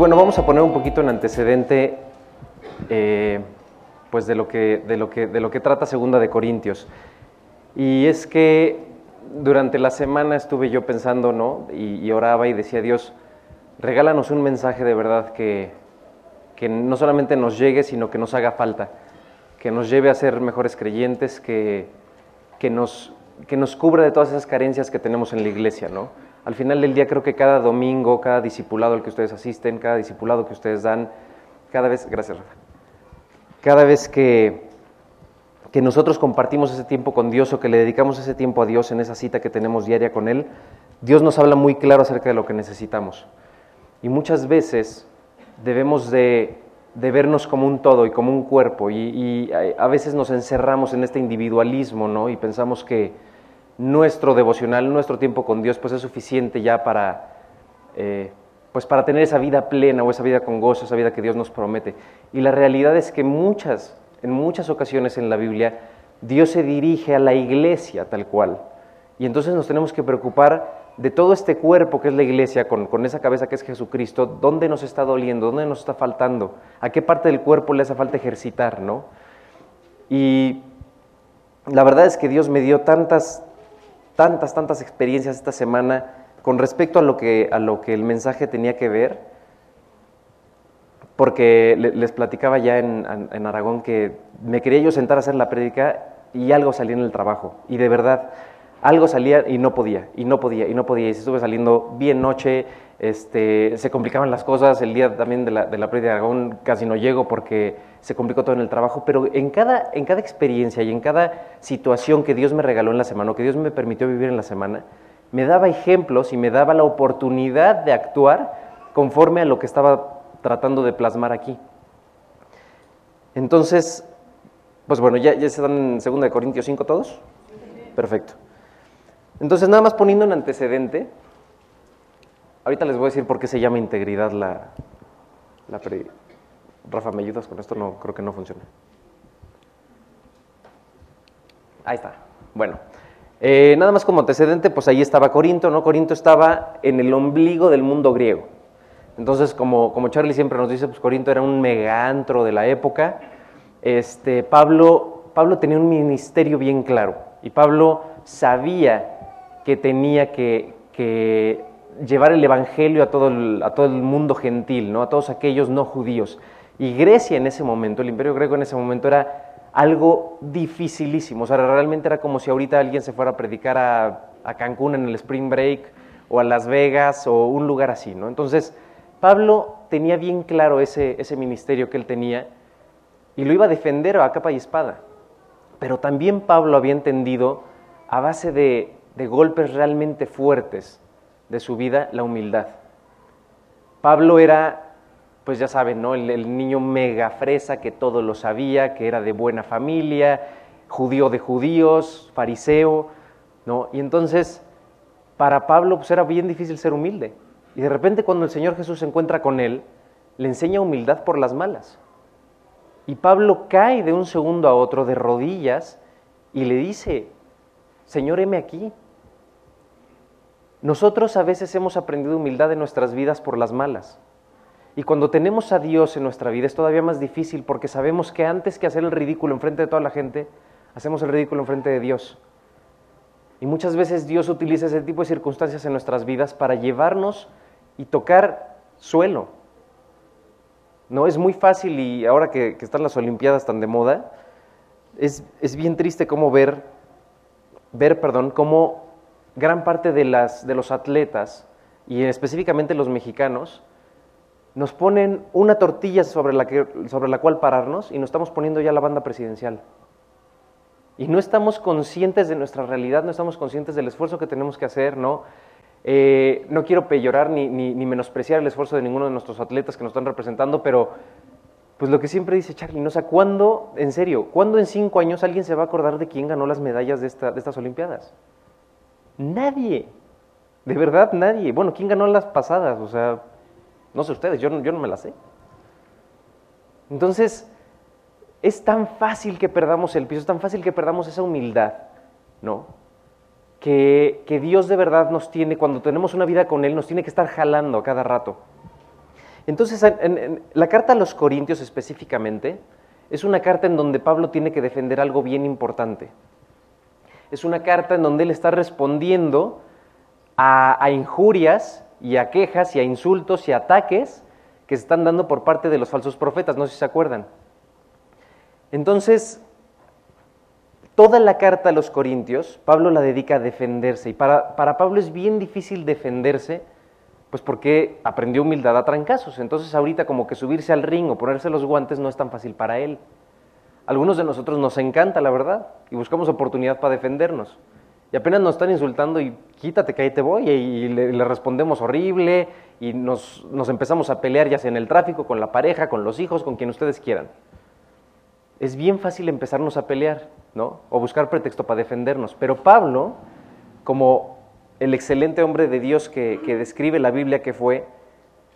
bueno, vamos a poner un poquito en antecedente eh, pues de lo, que, de, lo que, de lo que trata Segunda de Corintios. Y es que durante la semana estuve yo pensando, ¿no? Y, oraba y decía, Dios, regálanos un mensaje de verdad que, que no solamente nos llegue, sino que nos haga falta, que nos lleve a ser mejores creyentes, que, que, nos, que nos cubra de todas esas carencias que tenemos en la iglesia, ¿no? Al final del día creo que cada domingo, cada discipulado al que ustedes asisten, cada discipulado que ustedes dan, cada vez, gracias Rafa, cada vez que, que nosotros compartimos ese tiempo con Dios o que le dedicamos ese tiempo a Dios en esa cita que tenemos diaria con Él, Dios nos habla muy claro acerca de lo que necesitamos. Y muchas veces debemos de, vernos como un todo y como un cuerpo y, y, a veces nos encerramos en este individualismo ¿no? y pensamos que nuestro devocional, nuestro tiempo con Dios, pues es suficiente ya para, eh, pues para tener esa vida plena o esa vida con gozo, esa vida que Dios nos promete. Y la realidad es que muchas, en muchas ocasiones en la Biblia, Dios se dirige a la iglesia tal cual. Y entonces nos tenemos que preocupar de todo este cuerpo que es la iglesia, con, con, esa cabeza que es Jesucristo, dónde nos está doliendo, dónde nos está faltando, a qué parte del cuerpo le hace falta ejercitar, ¿no? Y la verdad es que Dios me dio tantas, tantas, tantas experiencias esta semana con respecto a lo que, a lo que el mensaje tenía que ver, porque les platicaba ya en, en, Aragón que me quería yo sentar a hacer la prédica y algo salía en el trabajo, y de verdad, algo salía y no podía, y no podía, y no podía, y se estuve saliendo bien noche, este, se complicaban las cosas, el día también de la, de la de Aragón casi no llego porque se complicó todo en el trabajo, pero en cada, en cada experiencia y en cada situación que Dios me regaló en la semana o que Dios me permitió vivir en la semana, me daba ejemplos y me daba la oportunidad de actuar conforme a lo que estaba tratando de plasmar aquí. Entonces, pues bueno, ¿ya, ya dan en 2 Corintios 5 todos? Perfecto. Entonces, nada más poniendo un antecedente, ahorita les voy a decir por qué se llama integridad la, la Rafa, ¿me ayudas con esto? No, creo que no funciona. Ahí está. Bueno, eh, nada más como antecedente, pues ahí estaba Corinto, ¿no? Corinto estaba en el ombligo del mundo griego. Entonces, como, como Charlie siempre nos dice, pues Corinto era un megantro de la época. Este, Pablo, Pablo tenía un ministerio bien claro y Pablo sabía que tenía que, llevar el evangelio a todo el, mundo gentil, ¿no? a todos aquellos no judíos. Y Grecia en ese momento, el imperio griego en ese momento era algo dificilísimo. O sea, realmente era como si ahorita alguien se fuera a predicar a, Cancún en el Spring Break o a Las Vegas o un lugar así, ¿no? Entonces, Pablo tenía bien claro ese ministerio que él tenía y lo iba a defender a capa y espada. Pero también Pablo había entendido, a base de, de golpes realmente fuertes de su vida, la humildad. Pablo era pues ya saben, ¿no? El, niño mega fresa que todo lo sabía, que era de buena familia, judío de judíos, fariseo, ¿no? Y entonces, para Pablo, pues era bien difícil ser humilde. Y de repente cuando el Señor Jesús se encuentra con él, le enseña humildad por las malas. Y Pablo cae de un segundo a otro de rodillas y le dice, Señor, heme aquí. Nosotros a veces hemos aprendido humildad en nuestras vidas por las malas. Y cuando tenemos a Dios en nuestra vida es todavía más difícil porque sabemos que antes que hacer el ridículo enfrente de toda la gente, hacemos el ridículo enfrente de Dios. Y muchas veces Dios utiliza ese tipo de circunstancias en nuestras vidas para llevarnos y tocar suelo. No es muy fácil y ahora que, están las Olimpiadas tan de moda, es, es bien triste cómo ver, ver perdón, cómo gran parte de, las, de los atletas, y específicamente los mexicanos, nos ponen una tortilla sobre la, que, sobre la cual pararnos y nos estamos poniendo ya la banda presidencial. Y no estamos conscientes de nuestra realidad, no estamos conscientes del esfuerzo que tenemos que hacer, ¿no? Eh, no quiero peyorar ni, ni, menospreciar el esfuerzo de ninguno de nuestros atletas que nos están representando, pero pues lo que siempre dice Charlie, ¿no? O ¿cuándo, en serio, cuándo en cinco años alguien se va a acordar de quién ganó las medallas de, esta, de estas Olimpiadas? Nadie, de verdad nadie. Bueno, ¿quién ganó las pasadas? O sea, no sé ustedes, yo no, yo no me la sé. Entonces, es tan fácil que perdamos el piso, es tan fácil que perdamos esa humildad, ¿no? Que, Dios de verdad nos tiene, cuando tenemos una vida con Él, nos tiene que estar jalando a cada rato. Entonces, en, la carta a los Corintios específicamente es una carta en donde Pablo tiene que defender algo bien importante. Es una carta en donde él está respondiendo a, a injurias y a quejas y a insultos y ataques que se están dando por parte de los falsos profetas, no sé si se acuerdan. Entonces, toda la carta a los Corintios, Pablo la dedica a defenderse. Y para, para, Pablo es bien difícil defenderse, pues porque aprendió humildad a trancazos. Entonces ahorita como que subirse al ring o ponerse los guantes no es tan fácil para él. Algunos de nosotros nos encanta, la verdad, y buscamos oportunidad para defendernos. Y apenas nos están insultando y quítate que ahí te voy, y, le, respondemos horrible, y nos, nos empezamos a pelear ya sea en el tráfico, con la pareja, con los hijos, con quien ustedes quieran. Es bien fácil empezarnos a pelear, ¿no? O buscar pretexto para defendernos. Pero Pablo, como el excelente hombre de Dios que, describe la Biblia que fue,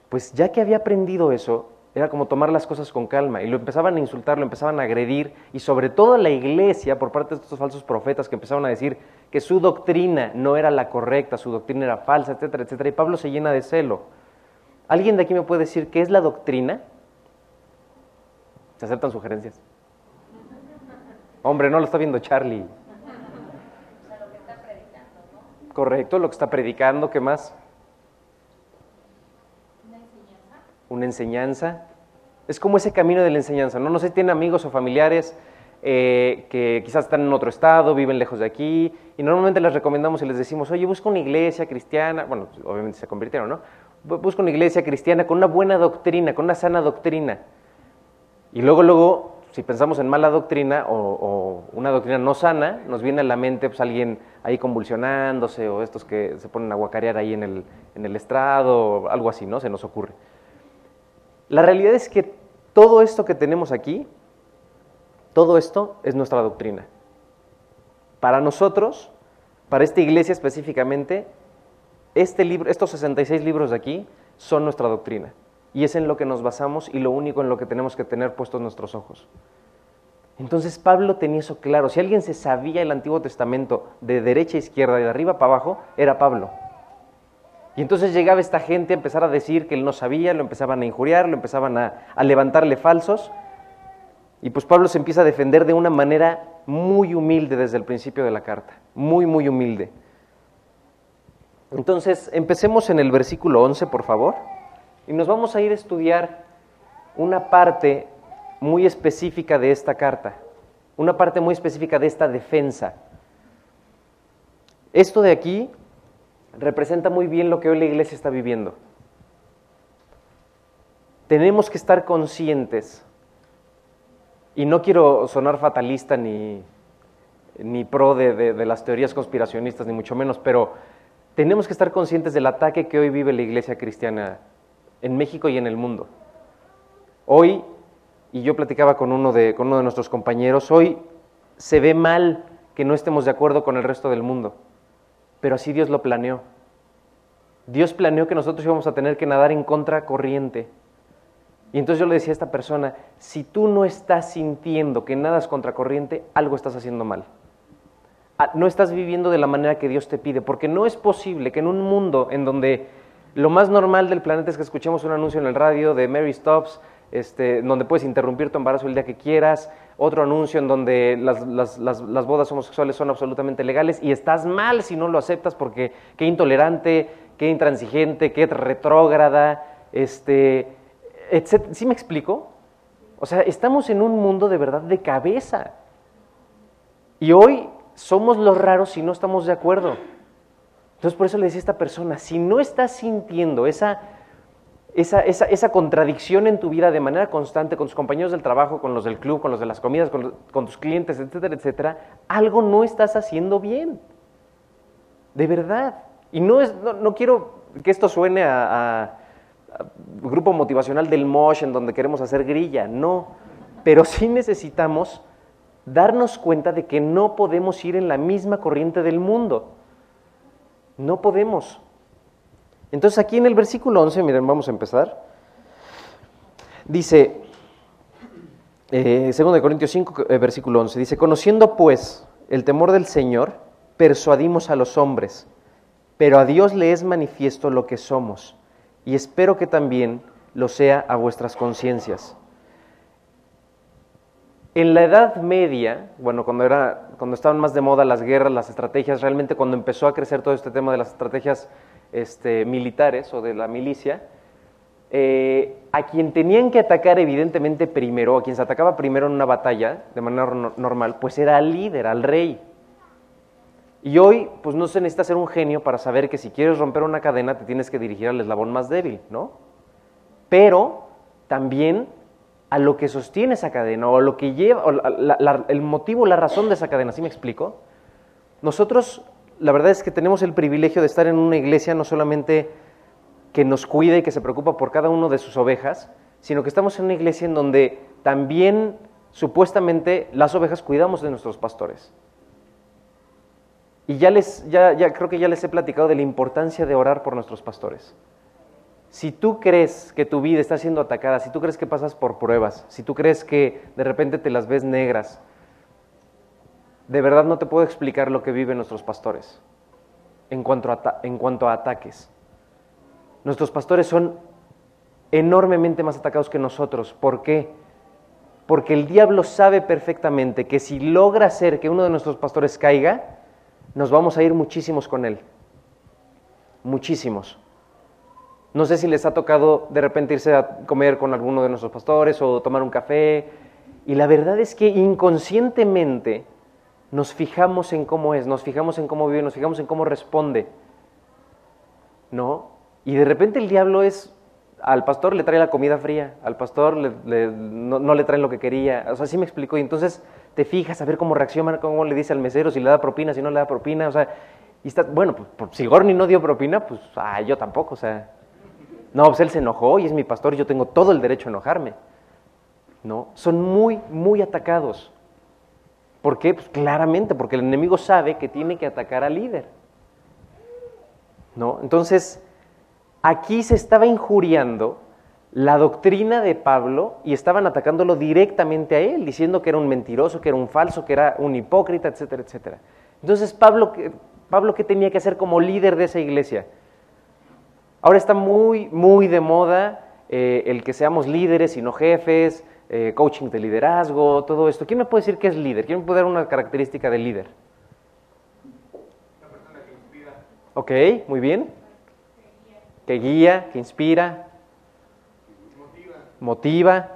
pues ya que había aprendido eso, era como tomar las cosas con calma y lo empezaban a insultar, lo empezaban a agredir y sobre todo la iglesia por parte de estos falsos profetas que empezaban a decir que su doctrina no era la correcta, su doctrina era falsa, etcétera, etcétera. Y Pablo se llena de celo. ¿Alguien de aquí me puede decir qué es la doctrina? ¿Se aceptan sugerencias? Hombre, no lo está viendo Charlie. Correcto, lo que está predicando, ¿qué más? una enseñanza. Es como ese camino de la enseñanza, ¿no? No sé si tienen amigos o familiares eh, que quizás están en otro estado, viven lejos de aquí, y normalmente les recomendamos y les decimos, oye, busca una iglesia cristiana, bueno, obviamente se convirtieron, ¿no? Busca una iglesia cristiana con una buena doctrina, con una sana doctrina. Y luego, luego, si pensamos en mala doctrina o, una doctrina no sana, nos viene a la mente pues, alguien ahí convulsionándose o estos que se ponen a guacarear ahí en el, en el estrado, algo así, ¿no? Se nos ocurre. La realidad es que todo esto que tenemos aquí, todo esto es nuestra doctrina. Para nosotros, para esta iglesia específicamente, este libro, estos 66 libros de aquí son nuestra doctrina. Y es en lo que nos basamos y lo único en lo que tenemos que tener puestos nuestros ojos. Entonces Pablo tenía eso claro. Si alguien se sabía el Antiguo Testamento de derecha a izquierda y de arriba para abajo, era Pablo. Y entonces llegaba esta gente a empezar a decir que él no sabía, lo empezaban a injuriar, lo empezaban a, levantarle falsos. Y pues Pablo se empieza a defender de una manera muy humilde desde el principio de la carta, muy, muy humilde. Entonces, empecemos en el versículo 11, por favor, y nos vamos a ir a estudiar una parte muy específica de esta carta, una parte muy específica de esta defensa. Esto de aquí representa muy bien lo que hoy la iglesia está viviendo. Tenemos que estar conscientes, y no quiero sonar fatalista ni, ni pro de, de, las teorías conspiracionistas, ni mucho menos, pero tenemos que estar conscientes del ataque que hoy vive la iglesia cristiana en México y en el mundo. Hoy, y yo platicaba con uno de, con uno de nuestros compañeros, hoy se ve mal que no estemos de acuerdo con el resto del mundo pero así Dios lo planeó. Dios planeó que nosotros íbamos a tener que nadar en contra corriente. Y entonces yo le decía a esta persona, si tú no estás sintiendo que nadas contra corriente, algo estás haciendo mal. Ah, no estás viviendo de la manera que Dios te pide, porque no es posible que en un mundo en donde lo más normal del planeta es que escuchemos un anuncio en el radio de Mary Stops, este, donde puedes interrumpir tu embarazo el día que quieras, otro anuncio en donde las, bodas homosexuales son absolutamente legales y estás mal si no lo aceptas porque qué intolerante, qué intransigente, qué retrógrada, este, etc. ¿Sí me explico? O sea, estamos en un mundo de verdad de cabeza. Y hoy somos los raros si no estamos de acuerdo. Entonces por eso le decía a esta persona, si no estás sintiendo esa esa, esa, esa, contradicción en tu vida de manera constante con tus compañeros del trabajo, con los del club, con los de las comidas, con, tus clientes, etcétera, etcétera, algo no estás haciendo bien. De verdad. Y no, es, no, quiero que esto suene a, grupo motivacional del MOSH en donde queremos hacer grilla, no. Pero sí necesitamos darnos cuenta de que no podemos ir en la misma corriente del mundo. No podemos. Entonces aquí en el versículo 11, miren, vamos a empezar. Dice, eh, 2 Corintios 5, eh, versículo 11, dice, conociendo pues el temor del Señor, persuadimos a los hombres, pero a Dios le es manifiesto lo que somos, y espero que también lo sea a vuestras conciencias. En la Edad Media, bueno, cuando, era, cuando estaban más de moda las guerras, las estrategias, realmente cuando empezó a crecer todo este tema de las estrategias este, militares o de la milicia, eh, a quien tenían que atacar evidentemente primero, a quien se atacaba primero en una batalla de manera normal, pues era al líder, al rey. Y hoy, pues no se necesita ser un genio para saber que si quieres romper una cadena te tienes que dirigir al eslabón más débil, ¿no? Pero también a lo que sostiene esa cadena o a lo que lleva, el motivo, la razón de esa cadena, ¿sí me explico? Nosotros, la verdad es que tenemos el privilegio de estar en una iglesia no solamente que nos cuida y que se preocupa por cada uno de sus ovejas, sino que estamos en una iglesia en donde también supuestamente las ovejas cuidamos de nuestros pastores. Y ya les, ya creo que ya les he platicado de la importancia de orar por nuestros pastores. Si tú crees que tu vida está siendo atacada, si tú crees que pasas por pruebas, si tú crees que de repente te las ves negras, de verdad no te puedo explicar lo que viven nuestros pastores en cuanto a, en cuanto a ataques. Nuestros pastores son enormemente más atacados que nosotros. ¿Por qué? Porque el diablo sabe perfectamente que si logra hacer que uno de nuestros pastores caiga, nos vamos a ir muchísimos con él. Muchísimos. No sé si les ha tocado de repente irse a comer con alguno de nuestros pastores o tomar un café. Y la verdad es que inconscientemente nos fijamos en cómo es, nos fijamos en cómo vive, nos fijamos en cómo responde. ¿No? Y de repente el diablo es, al pastor le trae la comida fría, al pastor no, le traen lo que quería. O sea, así me explicó. Y entonces te fijas a ver cómo reacciona, cómo le dice al mesero, si le da propina, si no le da propina. O sea, y está, bueno, pues, si Gorni no dio propina, pues ah, yo tampoco. O sea, no, pues él se enojó y es mi pastor, yo tengo todo el derecho a enojarme. ¿No? Son muy, muy atacados. ¿Por qué? Pues claramente, porque el enemigo sabe que tiene que atacar al líder. ¿No? Entonces, aquí se estaba injuriando la doctrina de Pablo y estaban atacándolo directamente a él, diciendo que era un mentiroso, que era un falso, que era un hipócrita, etcétera, etcétera. Entonces, Pablo, Pablo ¿qué tenía que hacer como líder de esa iglesia? Ahora está muy, muy de moda eh, el que seamos líderes y no jefes, eh, coaching de liderazgo, todo esto. ¿Quién me puede decir qué es líder? ¿Quién me puede dar una característica de líder? Una persona que inspira. Ok, muy bien. Que guía, que inspira. Motiva. Motiva.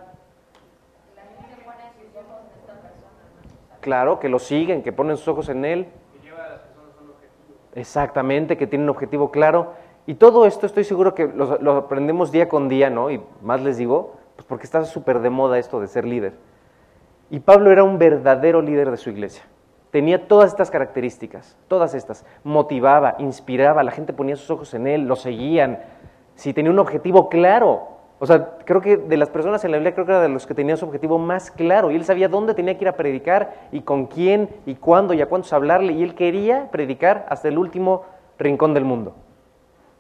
Claro, que lo siguen, que ponen sus ojos en él. Que lleva a las personas a un objetivo. Exactamente, que tiene un objetivo claro. Y todo esto estoy seguro que lo, aprendemos día con día, ¿no? Y más les digo, pues porque está súper de moda esto de ser líder. Y Pablo era un verdadero líder de su iglesia. Tenía todas estas características, todas estas. Motivaba, inspiraba, la gente ponía sus ojos en él, lo seguían. Si tenía un objetivo claro. O sea, creo que de las personas en la Biblia, creo que era de los que tenían su objetivo más claro. Y él sabía dónde tenía que ir a predicar y con quién y cuándo y a cuántos hablarle. Y él quería predicar hasta el último rincón del mundo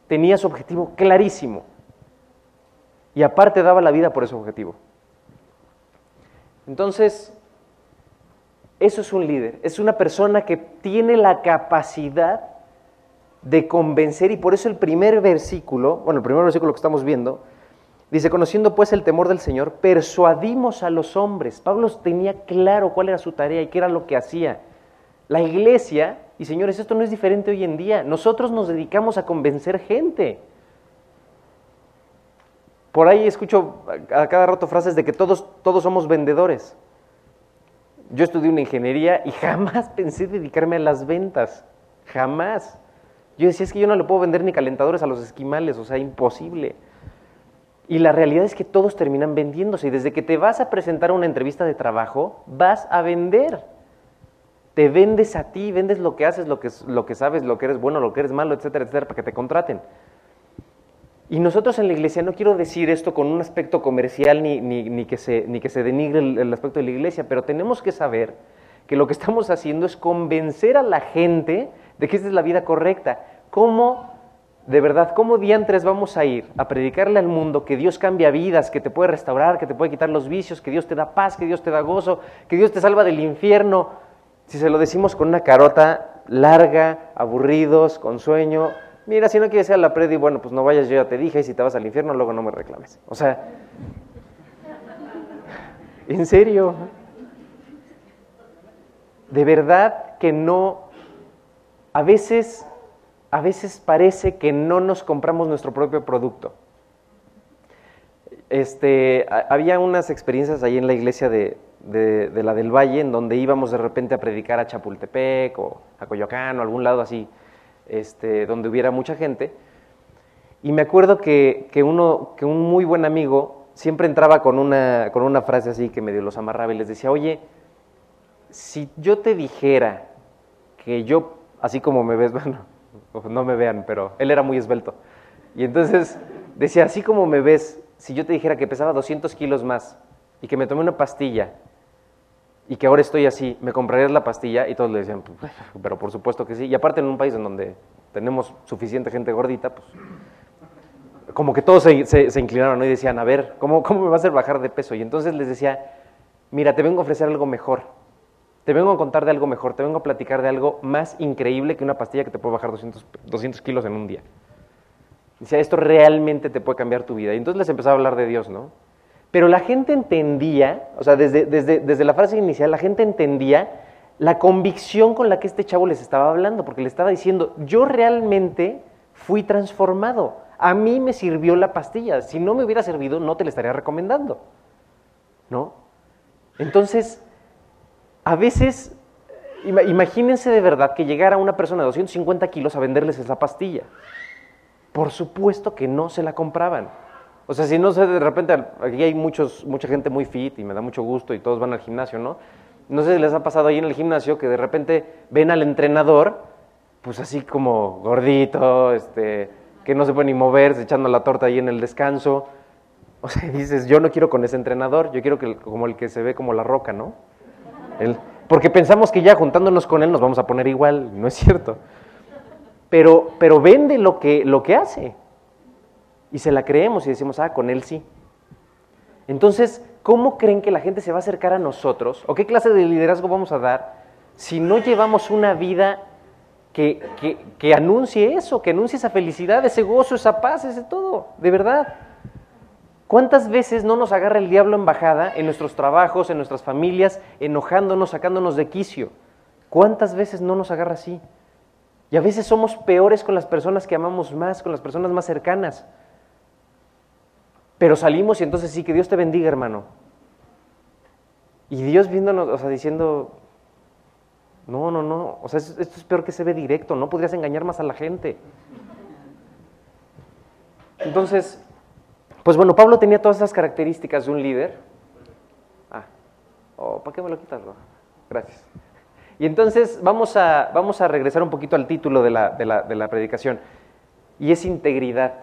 tenía su objetivo clarísimo. Y aparte daba la vida por ese objetivo. Entonces, eso es un líder, es una persona que tiene la capacidad de convencer y por eso el primer versículo, bueno, el primer versículo que estamos viendo, dice, conociendo pues el temor del Señor, persuadimos a los hombres. Pablo tenía claro cuál era su tarea y qué era lo que hacía. La iglesia y señores, esto no es diferente hoy en día. Nosotros nos dedicamos a convencer gente. Por ahí escucho a cada rato frases de que todos, todos somos vendedores. Yo estudié una ingeniería y jamás pensé dedicarme a las ventas. Jamás. Yo decía, es que yo no le puedo vender ni calentadores a los esquimales, o sea, imposible. Y la realidad es que todos terminan vendiéndose. Y desde que te vas a presentar a una entrevista de trabajo, vas a vender te vendes a ti, vendes lo que haces, lo que, lo que sabes, lo que eres bueno, lo que eres malo, etcétera, etcétera, para que te contraten. Y nosotros en la iglesia, no quiero decir esto con un aspecto comercial ni, ni, que, se, ni que se denigre el, aspecto de la iglesia, pero tenemos que saber que lo que estamos haciendo es convencer a la gente de que esta es la vida correcta. ¿Cómo, de verdad, cómo diantres vamos a ir a predicarle al mundo que Dios cambia vidas, que te puede restaurar, que te puede quitar los vicios, que Dios te da paz, que Dios te da gozo, que Dios te salva del infierno? Si se lo decimos con una carota larga, aburridos, con sueño, mira, si no quieres ir a la predi, bueno, pues no vayas, yo ya te dije, y si te vas al infierno, luego no me reclames. O sea, en serio, de verdad que no, a veces, a veces parece que no nos compramos nuestro propio producto. Este, había unas experiencias ahí en la iglesia de, de- la del Valle, en donde íbamos de repente a predicar a Chapultepec o a Coyoacán o algún lado así, este, donde hubiera mucha gente. Y me acuerdo que, que uno, que un muy buen amigo siempre entraba con una, con una frase así que medio los amarraba y les decía, oye, si yo te dijera que yo, así como me ves, bueno, no me vean, pero él era muy esbelto. Y entonces decía, así como me ves, si yo te dijera que pesaba 200 kilos más y que me tomé una pastilla y que ahora estoy así, ¿me comprarías la pastilla? Y todos le decían, "Pues, pero por supuesto que sí. Y aparte en un país en donde tenemos suficiente gente gordita, pues como que todos se, inclinaron ¿no? y decían, a ver, ¿cómo, ¿cómo me va a hacer bajar de peso? Y entonces les decía, mira, te vengo a ofrecer algo mejor. Te vengo a contar de algo mejor, te vengo a platicar de algo más increíble que una pastilla que te puede bajar 200, 200 kilos en un día. Decía, esto realmente te puede cambiar tu vida. Y entonces les empezaba a hablar de Dios, ¿no? Pero la gente entendía, o sea, desde, desde, desde la frase inicial, la gente entendía la convicción con la que este chavo les estaba hablando, porque le estaba diciendo, yo realmente fui transformado, a mí me sirvió la pastilla, si no me hubiera servido no te la estaría recomendando, ¿no? Entonces, a veces, ima- imagínense de verdad que llegara una persona de 250 kilos a venderles esa pastilla. Por supuesto que no se la compraban. O sea, si no sé, de repente aquí hay muchos, mucha gente muy fit y me da mucho gusto y todos van al gimnasio, ¿no? No sé si les ha pasado ahí en el gimnasio que de repente ven al entrenador, pues así como gordito, este, que no se puede ni moverse, echando la torta ahí en el descanso. O sea, dices, yo no quiero con ese entrenador, yo quiero que el- como el que se ve como la roca, ¿no? Él- porque pensamos que ya juntándonos con él nos vamos a poner igual, no es cierto. Pero, pero vende lo que, lo que hace. Y se la creemos y decimos, ah, con él sí. Entonces, ¿cómo creen que la gente se va a acercar a nosotros? ¿O qué clase de liderazgo vamos a dar si no llevamos una vida que, que, que anuncie eso, que anuncie esa felicidad, ese gozo, esa paz, ese todo? De verdad. ¿Cuántas veces no nos agarra el diablo en bajada en nuestros trabajos, en nuestras familias, enojándonos, sacándonos de quicio? ¿Cuántas veces no nos agarra así? Y a veces somos peores con las personas que amamos más, con las personas más cercanas. Pero salimos y entonces sí, que Dios te bendiga, hermano. Y Dios viéndonos, o sea, diciendo, no, no, no, o sea, es- esto es peor que se ve directo, no podrías engañar más a la gente. Entonces, pues bueno, Pablo tenía todas esas características de un líder. Ah, oh, ¿para qué me lo quitas? Gracias. Y entonces vamos a, vamos a regresar un poquito al título de la, de la- de la predicación, y es integridad.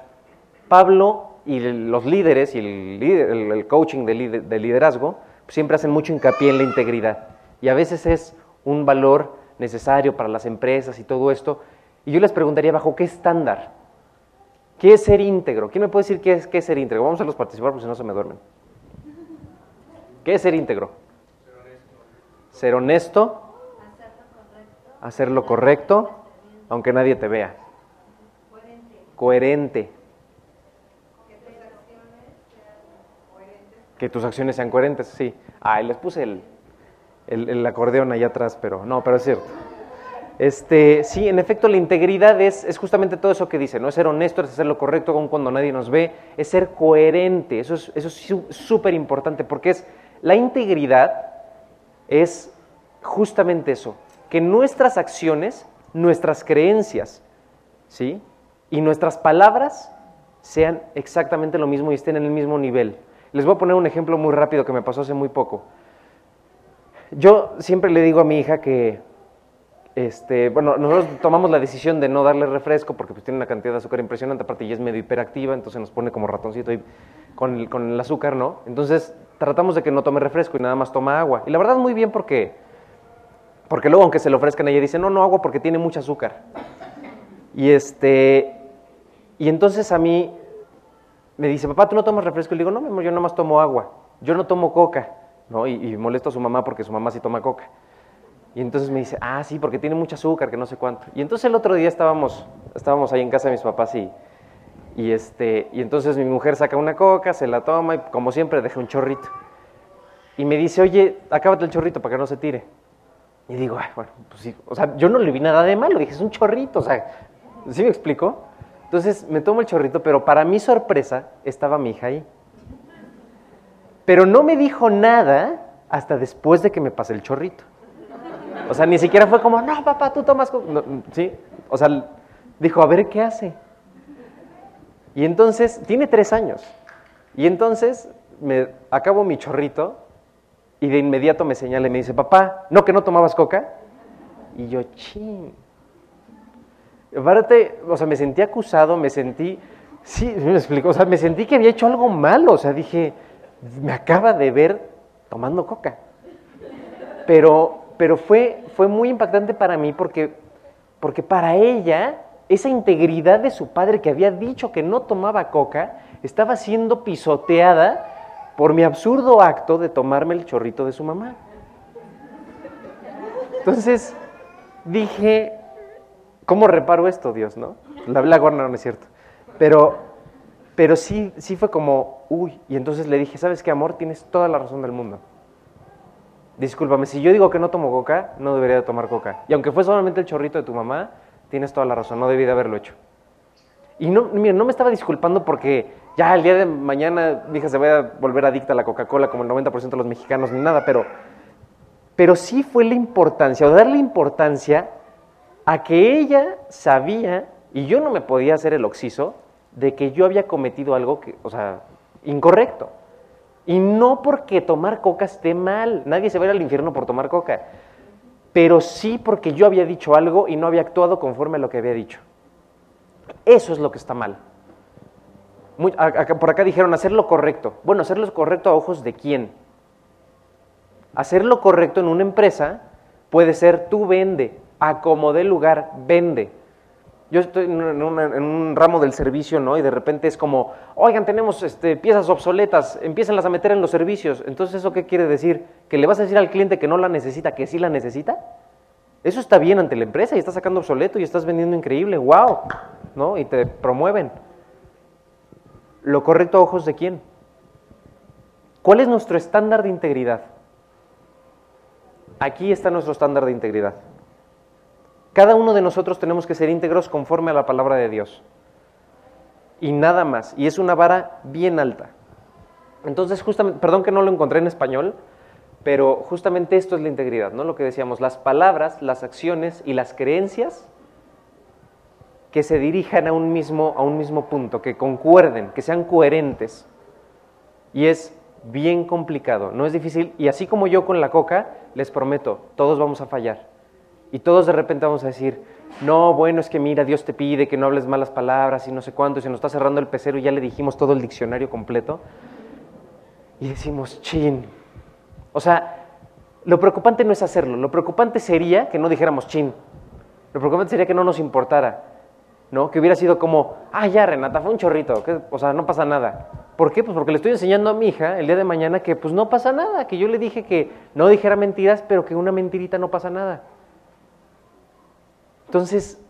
Pablo y los líderes y el, el- el coaching de, de liderazgo siempre hacen mucho hincapié en la integridad. Y a veces es un valor necesario para las empresas y todo esto. Y yo les preguntaría, ¿bajo qué estándar? ¿Qué es ser íntegro? ¿Quién me puede decir qué es, qué es ser íntegro? Vamos a los participar porque si no se me duermen. ¿Qué es ser íntegro? Ser honesto, hacer lo correcto, aunque nadie te vea. Coherente. Que tus acciones sean coherentes, sí. Ah, les puse el, el- acordeón allá atrás, pero no, pero es cierto. Este, sí, en efecto, la integridad es, es justamente todo eso que dice, ¿no? Es ser honesto, es hacer lo correcto aun cuando nadie nos ve, es ser coherente, eso es eso súper importante, porque es la integridad es justamente eso, que nuestras acciones, nuestras creencias, ¿sí? Y nuestras palabras sean exactamente lo mismo y estén en el mismo nivel. Les voy a poner un ejemplo muy rápido que me pasó hace muy poco. Yo siempre le digo a mi hija que, este, bueno, nosotros tomamos la decisión de no darle refresco porque pues, tiene una cantidad de azúcar impresionante, aparte ella es medio hiperactiva, entonces nos pone como ratoncito ahí con el, con el azúcar, ¿no? Entonces tratamos de que no tome refresco y nada más toma agua. Y la verdad muy bien porque, porque luego aunque se le ofrezcan ella dice, no, no agua porque tiene mucho azúcar. Y este, y entonces a mí me dice, papá, ¿tú no tomas refresco? Y le digo, no, mi amor, yo nada más tomo agua. Yo no tomo coca, ¿no? Y, y molesto a su mamá porque su mamá sí toma coca. Y entonces me dice, ah, sí, porque tiene mucho azúcar, que no sé cuánto. Y entonces el otro día estábamos, estábamos ahí en casa de mis papás y, y, este, y entonces mi mujer saca una coca, se la toma y como siempre deja un chorrito. Y me dice, oye, acábate el chorrito para que no se tire. Y digo, bueno, pues sí. O sea, yo no le vi nada de malo, dije, es un chorrito, o sea, ¿sí me explico? Entonces me tomo el chorrito, pero para mi sorpresa estaba mi hija ahí. Pero no me dijo nada hasta después de que me pasé el chorrito. O sea, ni siquiera fue como, no, papá, tú tomas... No, ¿Sí? O sea, dijo, a ver qué hace. Y entonces, tiene tres años. Y entonces me acabo mi chorrito y de inmediato me señala y me dice, papá, ¿no que no tomabas coca? Y yo, ching. Aparte, o sea, me sentí acusado, me sentí, sí, me explico, o sea, me sentí que había hecho algo malo, o sea, dije, me acaba de ver tomando coca. Pero pero fue, fue muy impactante para mí porque, porque para ella esa integridad de su padre que había dicho que no tomaba coca estaba siendo pisoteada por mi absurdo acto de tomarme el chorrito de su mamá. Entonces dije, ¿cómo reparo esto, Dios? ¿No? La, la no, es cierto. Pero, pero sí, sí fue como, uy, y entonces le dije, ¿sabes qué, amor? Tienes toda la razón del mundo discúlpame, si yo digo que no tomo coca, no debería de tomar coca. Y aunque fue solamente el chorrito de tu mamá, tienes toda la razón, no debí de haberlo hecho. Y no, mira, no me estaba disculpando porque ya el día de mañana hija se va a volver adicta a la Coca-Cola como el 90% de los mexicanos, ni nada, pero, pero sí fue la importancia, o darle importancia a que ella sabía, y yo no me podía hacer el oxiso, de que yo había cometido algo que, o sea, incorrecto. Y no porque tomar coca esté mal, nadie se va a ir al infierno por tomar coca, pero sí porque yo había dicho algo y no había actuado conforme a lo que había dicho. Eso es lo que está mal. por acá dijeron hacer lo correcto. Bueno, hacer lo correcto a ojos de quién. Hacer lo correcto en una empresa puede ser tú vende, acomode lugar, vende yo estoy en, un ramo del servicio, ¿no? Y de repente es como, oigan, tenemos este, piezas obsoletas, empiezanlas a meter en los servicios. Entonces, ¿eso qué quiere decir? ¿Que le vas a decir al cliente que no la necesita, que sí la necesita? Eso está bien ante la empresa y estás sacando obsoleto y estás vendiendo increíble, wow, ¿no? Y te promueven. ¿Lo correcto a ojos de quién? ¿Cuál es nuestro estándar de integridad? Aquí está nuestro estándar de integridad. Cada uno de nosotros tenemos que ser íntegros conforme a la palabra de Dios. Y nada más. Y es una vara bien alta. Entonces, justamente, perdón que no lo encontré en español, pero justamente esto es la integridad, ¿no? Lo que decíamos, las palabras, las acciones y las creencias que se dirijan a un mismo, a un mismo punto, que concuerden, que sean coherentes. Y es bien complicado, no es difícil. Y así como yo con la coca, les prometo, todos vamos a fallar. Y todos de repente vamos a decir, no, bueno, es que mira, Dios te pide que no hables malas palabras y no sé cuánto, y se nos está cerrando el pecero y ya le dijimos todo el diccionario completo. Y decimos, chin. O sea, lo preocupante no es hacerlo, lo preocupante sería que no dijéramos chin. Lo preocupante sería que no nos importara, ¿no? Que hubiera sido como, ah, ya, Renata, fue un chorrito, o sea, no pasa nada. ¿Por qué? Pues porque le estoy enseñando a mi hija el día de mañana que pues no pasa nada, que yo le dije que no dijera mentiras, pero que una mentirita no pasa nada. Entonces,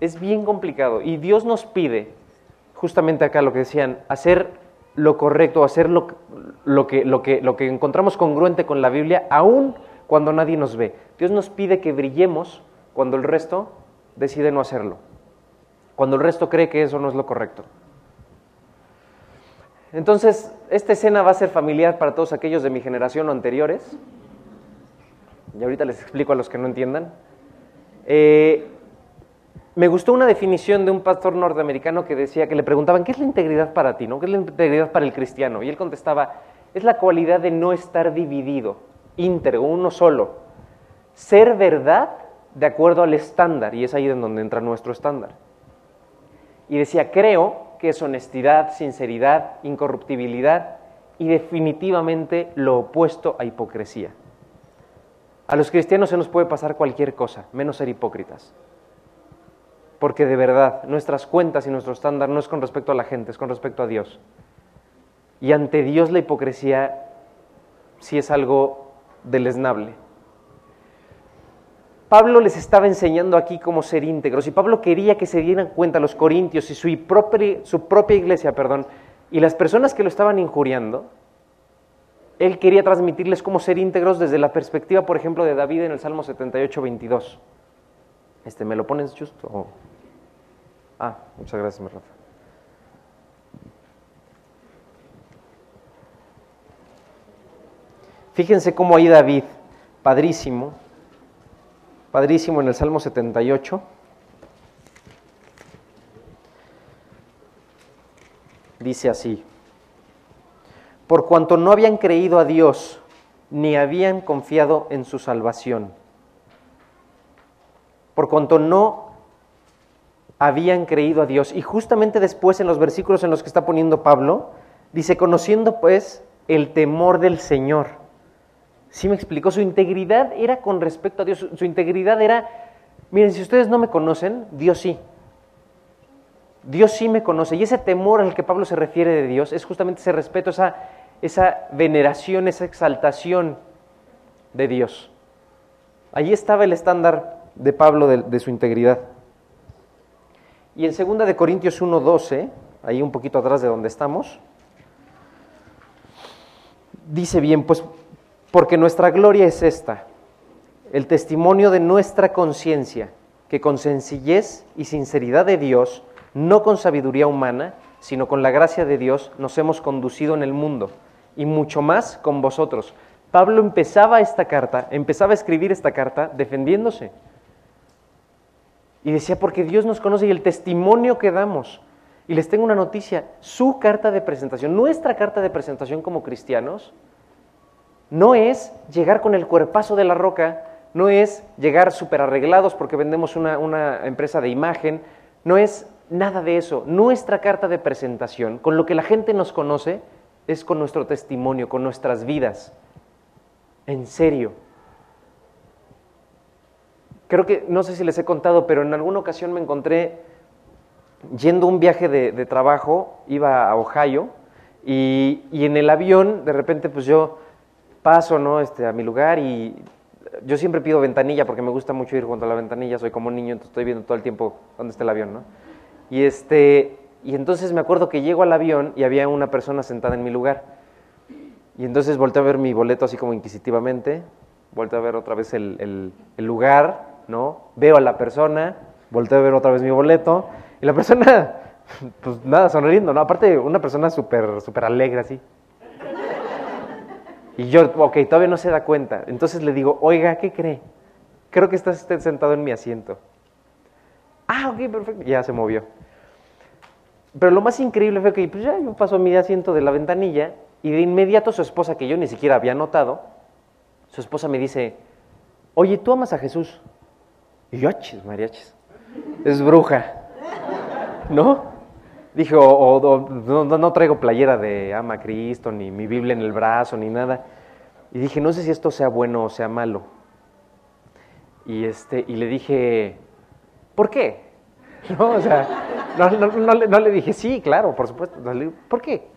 es bien complicado y Dios nos pide, justamente acá lo que decían, hacer lo correcto, hacer lo, que, lo, que, lo que encontramos congruente con la Biblia, aun cuando nadie nos ve. Dios nos pide que brillemos cuando el resto decide no hacerlo, cuando el resto cree que eso no es lo correcto. Entonces, esta escena va a ser familiar para todos aquellos de mi generación o anteriores. Y ahorita les explico a los que no entiendan. Eh, me gustó una definición de un pastor norteamericano que decía que le preguntaban, ¿qué es la integridad para ti? ¿no? ¿Qué es la integridad para el cristiano? Y él contestaba, es la cualidad de no estar dividido, íntegro, uno solo. Ser verdad de acuerdo al estándar, y es ahí en donde entra nuestro estándar. Y decía, creo que es honestidad, sinceridad, incorruptibilidad y definitivamente lo opuesto a hipocresía. A los cristianos se nos puede pasar cualquier cosa, menos ser hipócritas. Porque de verdad, nuestras cuentas y nuestro estándar no es con respecto a la gente, es con respecto a Dios. Y ante Dios la hipocresía sí es algo deleznable. Pablo les estaba enseñando aquí cómo ser íntegros y Pablo quería que se dieran cuenta los corintios y su propia, su propia iglesia, perdón, y las personas que lo estaban injuriando, él quería transmitirles cómo ser íntegros desde la perspectiva, por ejemplo, de David en el Salmo 78, 22. Este, ¿Me lo pones justo? Ah, muchas gracias, Rafa. Fíjense cómo ahí David, padrísimo, padrísimo en el Salmo 78. Dice así, por cuanto no habían creído a Dios, ni habían confiado en su salvación. Por cuanto no habían creído a Dios. Y justamente después en los versículos en los que está poniendo Pablo, dice, conociendo pues el temor del Señor. ¿Sí me explicó? Su integridad era con respecto a Dios. Su, integridad era, miren, si ustedes no me conocen, Dios sí. Dios sí me conoce. Y ese temor al que Pablo se refiere de Dios es justamente ese respeto, esa, esa veneración, esa exaltación de Dios. Allí estaba el estándar de Pablo de, su integridad. Y en 2 de Corintios 1:12, ahí un poquito atrás de donde estamos, dice bien, pues porque nuestra gloria es esta, el testimonio de nuestra conciencia, que con sencillez y sinceridad de Dios no con sabiduría humana, sino con la gracia de Dios, nos hemos conducido en el mundo, y mucho más con vosotros. Pablo empezaba esta carta, empezaba a escribir esta carta defendiéndose. Y decía, porque Dios nos conoce y el testimonio que damos. Y les tengo una noticia, su carta de presentación, nuestra carta de presentación como cristianos, no es llegar con el cuerpazo de la roca, no es llegar súper arreglados porque vendemos una, una empresa de imagen, no es Nada de eso. Nuestra carta de presentación, con lo que la gente nos conoce, es con nuestro testimonio, con nuestras vidas. En serio. Creo que, no sé si les he contado, pero en alguna ocasión me encontré yendo un viaje de, trabajo, iba a Ohio, y, y, en el avión, de repente, pues yo paso ¿no? este, a mi lugar y yo siempre pido ventanilla porque me gusta mucho ir junto a la ventanilla, soy como un niño, entonces estoy viendo todo el tiempo dónde está el avión, ¿no? Y, este, y entonces me acuerdo que llego al avión y había una persona sentada en mi lugar. Y entonces volteé a ver mi boleto así como inquisitivamente, volteé a ver otra vez el, el, lugar, ¿no? Veo a la persona, volteé a ver otra vez mi boleto, y la persona, pues nada, sonriendo, ¿no? Aparte, una persona súper, súper alegre así. Y yo, ok, todavía no se da cuenta. Entonces le digo, oiga, ¿qué cree? Creo que está usted sentado en mi asiento. Ah, ok, perfecto. Ya se movió. Pero lo más increíble fue que pues ya yo paso a mi asiento de la ventanilla y de inmediato su esposa, que yo ni siquiera había notado, su esposa me dice, oye, ¿tú amas a Jesús? Y yo, chis, mariachis, es bruja, ¿no? Dije, o, o, no, no, traigo playera de ama a Cristo, ni mi Biblia en el brazo, ni nada. Y dije, no sé si esto sea bueno o sea malo. Y, este, y le dije, ¿por qué? No, o sea, no, no, no, le dije, sí, claro, por supuesto. ¿por qué?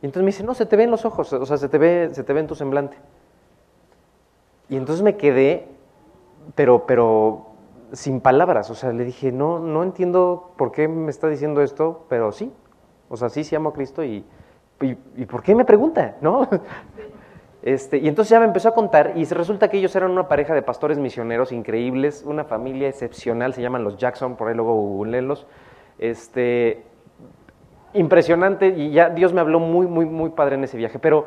Y entonces me dice, no, se te ven los ojos, o sea, se te ve, se te ve en tu semblante. Y entonces me quedé, pero, pero sin palabras, o sea, le dije, no, no entiendo por qué me está diciendo esto, pero sí, o sea, sí, sí amo a Cristo y, y ¿por qué me pregunta? ¿No? Este, y entonces ya me empezó a contar y resulta que ellos eran una pareja de pastores misioneros increíbles, una familia excepcional, se llaman los Jackson, por ahí luego googleenlos. Este, impresionante y ya Dios me habló muy, muy, muy padre en ese viaje. Pero,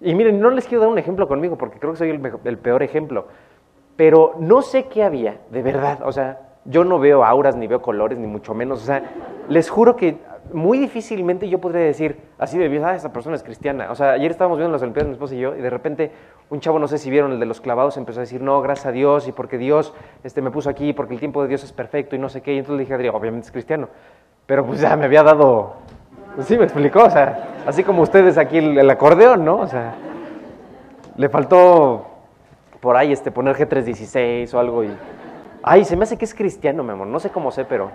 y miren, no les quiero dar un ejemplo conmigo porque creo que soy el, mejor, el peor ejemplo, pero no sé qué había, de verdad, o sea, yo no veo auras, ni veo colores, ni mucho menos, o sea, les juro que muy difícilmente yo podría decir así de ah, esa persona es cristiana. O sea, ayer estábamos viendo las Olimpiadas, mi esposa y yo, y de repente un chavo, no sé si vieron el de los clavados, empezó a decir, no, gracias a Dios, y porque Dios este, me puso aquí, porque el tiempo de Dios es perfecto, y no sé qué. Y entonces le dije Adrián, obviamente es cristiano. Pero pues ya me había dado, sí, me explicó, o sea, así como ustedes aquí el, el acordeón, ¿no? O sea, le faltó por ahí este, poner G316 o algo y... Ay, se me hace que es cristiano, mi amor, no sé cómo sé, pero...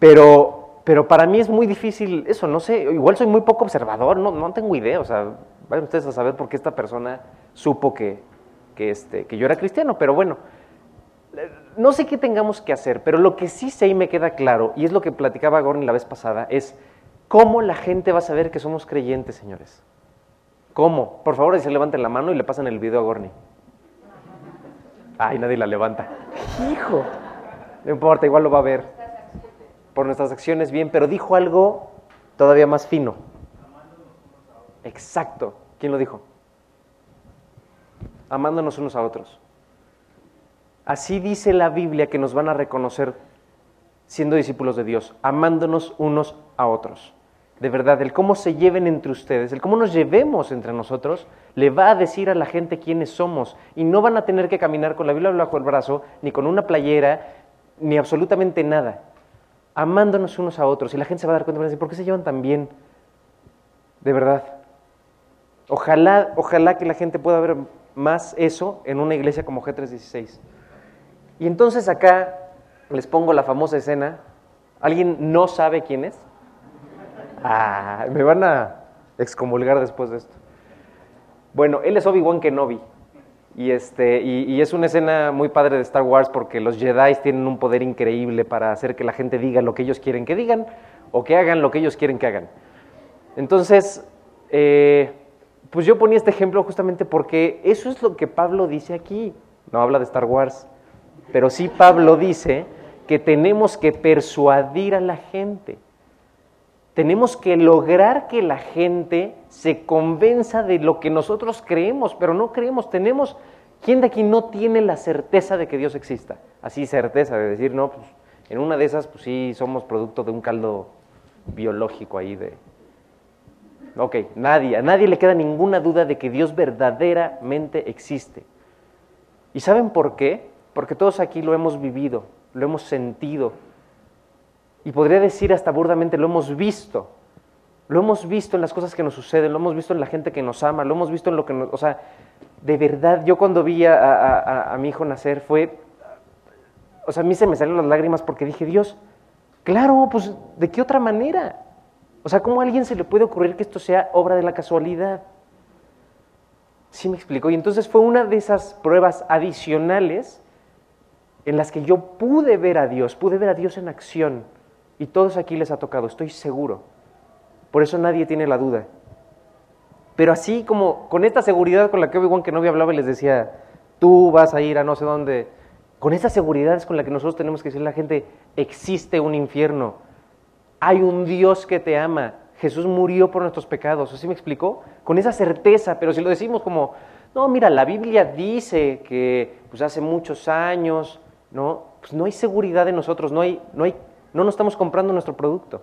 Pero pero para mí es muy difícil eso, no sé, igual soy muy poco observador, no, no tengo idea, o sea, vayan ustedes a saber por qué esta persona supo que, que, este, que yo era cristiano, pero bueno, no sé qué tengamos que hacer, pero lo que sí sé y me queda claro, y es lo que platicaba Gorni la vez pasada, es cómo la gente va a saber que somos creyentes, señores. ¿Cómo? Por favor, se levanten la mano y le pasan el video a Gorni. Ay, nadie la levanta. Hijo. No importa, igual lo va a ver. Por nuestras acciones, bien, pero dijo algo todavía más fino. Exacto. ¿Quién lo dijo? Amándonos unos a otros. Así dice la Biblia que nos van a reconocer siendo discípulos de Dios, amándonos unos a otros. De verdad, el cómo se lleven entre ustedes, el cómo nos llevemos entre nosotros, le va a decir a la gente quiénes somos. Y no van a tener que caminar con la Biblia bajo el brazo, ni con una playera, ni absolutamente nada. Amándonos unos a otros. Y la gente se va a dar cuenta ¿por qué se llevan tan bien? De verdad. Ojalá, ojalá que la gente pueda ver más eso en una iglesia como G316. Y entonces acá les pongo la famosa escena. ¿Alguien no sabe quién es? Ah, me van a excomulgar después de esto. Bueno, él es Obi-Wan Kenobi. Y, este, y, es una escena muy padre de Star Wars porque los Jedi tienen un poder increíble para hacer que la gente diga lo que ellos quieren que digan o que hagan lo que ellos quieren que hagan. Entonces, eh, pues yo ponía este ejemplo justamente porque eso es lo que Pablo dice aquí. No habla de Star Wars, pero sí Pablo dice que tenemos que persuadir a la gente. Tenemos que lograr que la gente se convenza de lo que nosotros creemos, pero no creemos. Tenemos, ¿quién de aquí no tiene la certeza de que Dios exista? Así certeza de decir, no, pues en una de esas, pues sí, somos producto de un caldo biológico ahí de... Ok, nadie, a nadie le queda ninguna duda de que Dios verdaderamente existe. ¿Y saben por qué? Porque todos aquí lo hemos vivido, lo hemos sentido, y podría decir hasta burdamente, lo hemos visto. Lo hemos visto en las cosas que nos suceden, lo hemos visto en la gente que nos ama, lo hemos visto en lo que nos... O sea, de verdad, yo cuando vi a, mi hijo nacer fue... O sea, a mí se me salieron las lágrimas porque dije, Dios, claro, pues, ¿de qué otra manera? O sea, ¿cómo a alguien se le puede ocurrir que esto sea obra de la casualidad? Sí me explicó. Y entonces fue una de esas pruebas adicionales en las que yo pude ver a Dios, pude ver a Dios en acción. Y todos aquí les ha tocado, estoy seguro. Por eso nadie tiene la duda. Pero así como con esta seguridad con la que Obi-Wan Kenobi hablaba y les decía, tú vas a ir a no sé dónde, con esa seguridad es con la que nosotros tenemos que decirle a la gente, existe un infierno, hay un Dios que te ama, Jesús murió por nuestros pecados, ¿así me explicó? Con esa certeza, pero si lo decimos como, no, mira, la Biblia dice que pues hace muchos años, ¿no? Pues no hay seguridad en nosotros, no hay, no hay no nos estamos comprando nuestro producto.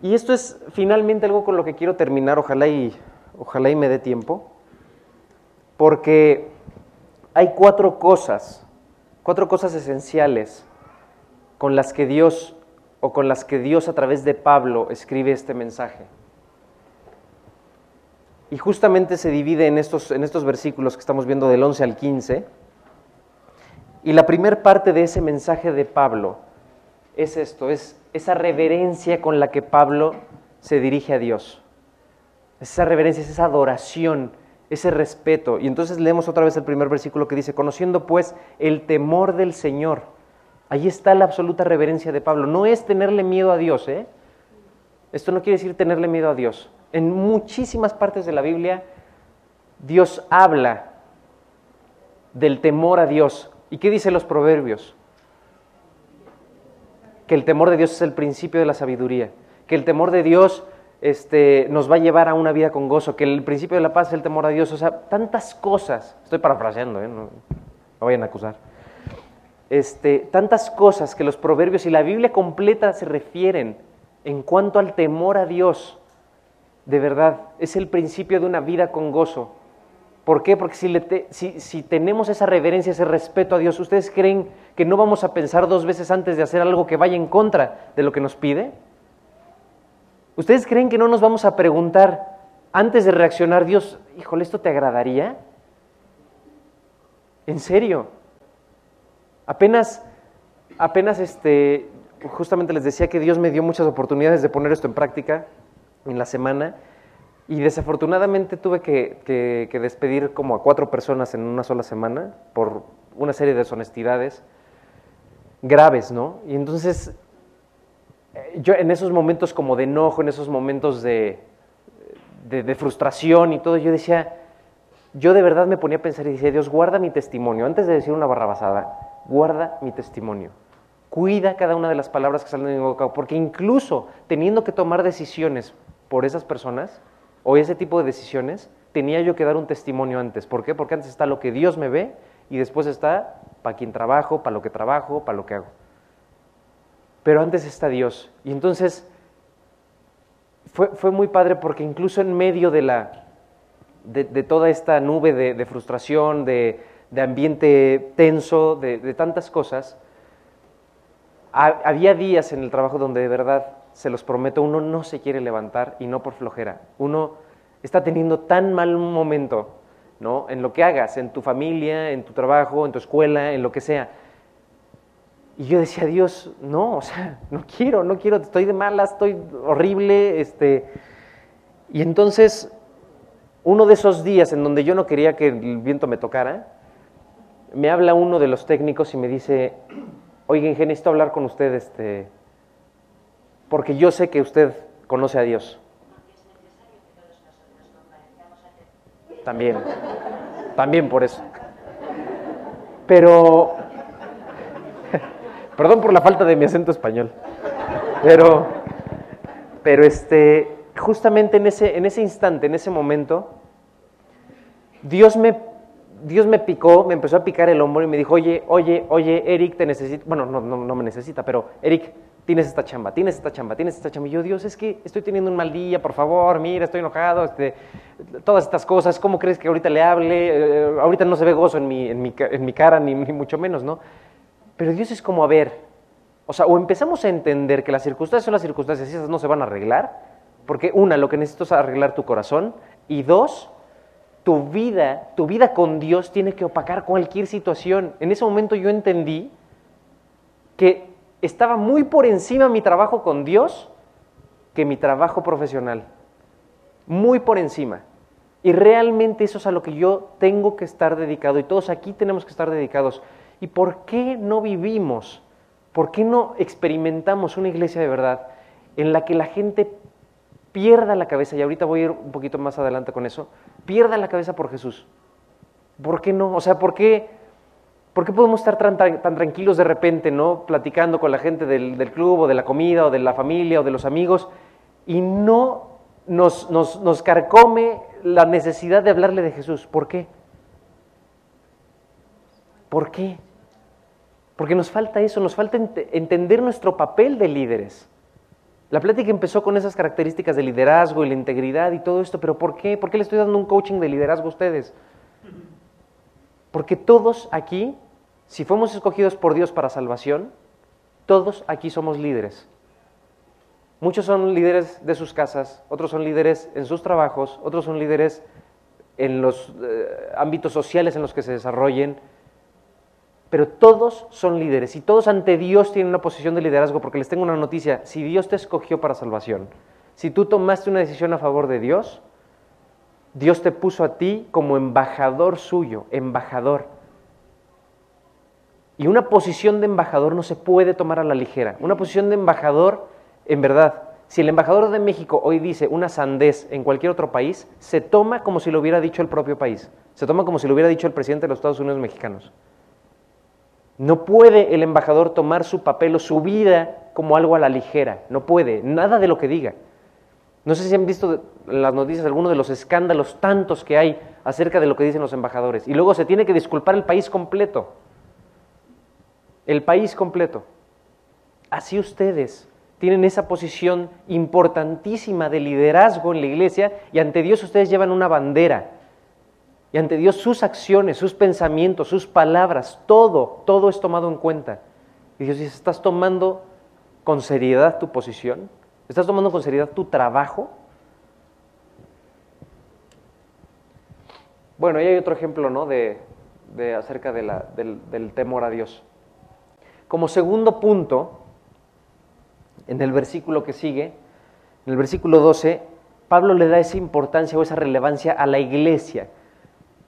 Y esto es finalmente algo con lo que quiero terminar, ojalá y, ojalá y me dé tiempo, porque hay cuatro cosas, cuatro cosas esenciales con las que Dios o con las que Dios a través de Pablo escribe este mensaje. Y justamente se divide en estos, en estos versículos que estamos viendo del 11 al 15 y la primera parte de ese mensaje de Pablo es esto, es esa reverencia con la que Pablo se dirige a Dios. Esa reverencia, es esa adoración, ese respeto. Y entonces leemos otra vez el primer versículo que dice, conociendo pues el temor del Señor. Ahí está la absoluta reverencia de Pablo. No es tenerle miedo a Dios, ¿eh? Esto no quiere decir tenerle miedo a Dios. En muchísimas partes de la Biblia, Dios habla del temor a Dios ¿Y qué dicen los proverbios? Que el temor de Dios es el principio de la sabiduría, que el temor de Dios este, nos va a llevar a una vida con gozo, que el principio de la paz es el temor a Dios, o sea, tantas cosas, estoy parafraseando, ¿eh? no, vayan a acusar, este, tantas cosas que los proverbios y la Biblia completa se refieren en cuanto al temor a Dios, de verdad, es el principio de una vida con gozo. ¿Por qué? Porque si, tenemos esa reverencia, ese respeto a Dios, ¿ustedes creen que no vamos a pensar dos veces antes de hacer algo que vaya en contra de lo que nos pide? ¿Ustedes creen que no nos vamos a preguntar antes de reaccionar, Dios, híjole, ¿esto te agradaría? ¿En serio? Apenas, apenas este, justamente les decía que Dios me dio muchas oportunidades de poner esto en práctica en la semana Y desafortunadamente tuve que, que- despedir como a cuatro personas en una sola semana por una serie de deshonestidades graves, ¿no? Y entonces eh, yo en esos momentos como de enojo, en esos momentos de, de, de frustración y todo, yo decía, yo de verdad me ponía a pensar y decía, Dios, guarda mi testimonio. Antes de decir una barrabasada, guarda mi testimonio. Cuida cada una de las palabras que salen de mi boca, porque incluso teniendo que tomar decisiones por esas personas o ese tipo de decisiones, tenía yo que dar un testimonio antes. ¿Por qué? Porque antes está lo que Dios me ve y después está para quien trabajo, para lo que trabajo, para lo que hago. Pero antes está Dios. Y entonces fue, fue muy padre porque incluso en medio de, la, de, de toda esta nube de, de frustración, de, de ambiente tenso, de, tantas cosas, ha- había días en el trabajo donde de verdad, se los prometo, uno no se quiere levantar y no por flojera. Uno está teniendo tan mal momento, ¿no? En lo que hagas, en tu familia, en tu trabajo, en tu escuela, en lo que sea. Y yo decía, Dios, no, o sea, no quiero, no quiero, estoy de malas, estoy horrible, este. Y entonces, uno de esos días en donde yo no quería que el viento me tocara, me habla uno de los técnicos y me dice, oiga, ingeniero, necesito hablar con usted, este, porque yo sé que usted conoce a Dios. También, también por eso. Pero, perdón por la falta de mi acento español, pero, pero este, justamente en ese, en ese instante, en ese momento, Dios me, Dios me picó, me empezó a picar el hombro y me dijo, oye, oye, oye, Eric, te necesito, bueno, no, no, no me necesita, pero Eric, tienes esta chamba, tienes esta chamba, tienes esta chamba. Y yo, Dios, es que estoy teniendo un mal día, por favor, mira, estoy enojado, este, todas estas cosas, ¿cómo crees que ahorita le hable? Eh, ahorita no se ve gozo en mi, en mi, cara, ni, ni mucho menos, ¿no? Pero Dios es como, a ver, o sea, o empezamos a entender que las circunstancias son las circunstancias y esas no se van a arreglar, porque una, lo que necesito es arreglar tu corazón, y dos, tu vida, tu vida con Dios tiene que opacar cualquier situación. En ese momento yo entendí que estaba muy por encima mi trabajo con Dios que mi trabajo profesional. Muy por encima. Y realmente eso es a lo que yo tengo que estar dedicado y todos aquí tenemos que estar dedicados. ¿Y por qué no vivimos? ¿Por qué no experimentamos una iglesia de verdad en la que la gente pierda la cabeza? Y ahorita voy a ir un poquito más adelante con eso. Pierda la cabeza por Jesús. ¿Por qué no? O sea, ¿por qué, por qué podemos estar tan, tan- tranquilos de repente, ¿no? Platicando con la gente del, del club o de la comida o de la familia o de los amigos y no nos, nos, nos carcome la necesidad de hablarle de Jesús. ¿Por qué? ¿Por qué? Porque nos falta eso, nos falta ent- entender nuestro papel de líderes. La plática empezó con esas características de liderazgo y la integridad y todo esto, pero ¿por qué? ¿Por qué le estoy dando un coaching de liderazgo a ustedes? Porque todos aquí, si fuimos escogidos por Dios para salvación, todos aquí somos líderes. Muchos son líderes de sus casas, otros son líderes en sus trabajos, otros son líderes en los eh, ámbitos sociales en los que se desarrollen, pero todos son líderes y todos ante Dios tienen una posición de liderazgo, porque les tengo una noticia, si Dios te escogió para salvación, si tú tomaste una decisión a favor de Dios, Dios te puso a ti como embajador suyo, embajador. Y una posición de embajador no se puede tomar a la ligera. Una posición de embajador, en verdad, si el embajador de México hoy dice una sandez en cualquier otro país, se toma como si lo hubiera dicho el propio país. Se toma como si lo hubiera dicho el presidente de los Estados Unidos mexicanos. No puede el embajador tomar su papel o su vida como algo a la ligera. No puede. Nada de lo que diga. No sé si han visto las noticias algunos de los escándalos tantos que hay acerca de lo que dicen los embajadores. Y luego se tiene que disculpar el país completo. El país completo. Así ustedes tienen esa posición importantísima de liderazgo en la iglesia y ante Dios ustedes llevan una bandera. Y ante Dios sus acciones, sus pensamientos, sus palabras, todo, todo es tomado en cuenta. Y Dios dice, ¿estás tomando con seriedad tu posición? ¿Estás tomando con seriedad tu trabajo? Bueno, y hay otro ejemplo, ¿no? De, acerca del temor a Dios. Como segundo punto, en el versículo que sigue, en el versículo 12, Pablo le da esa importancia o esa relevancia a la iglesia.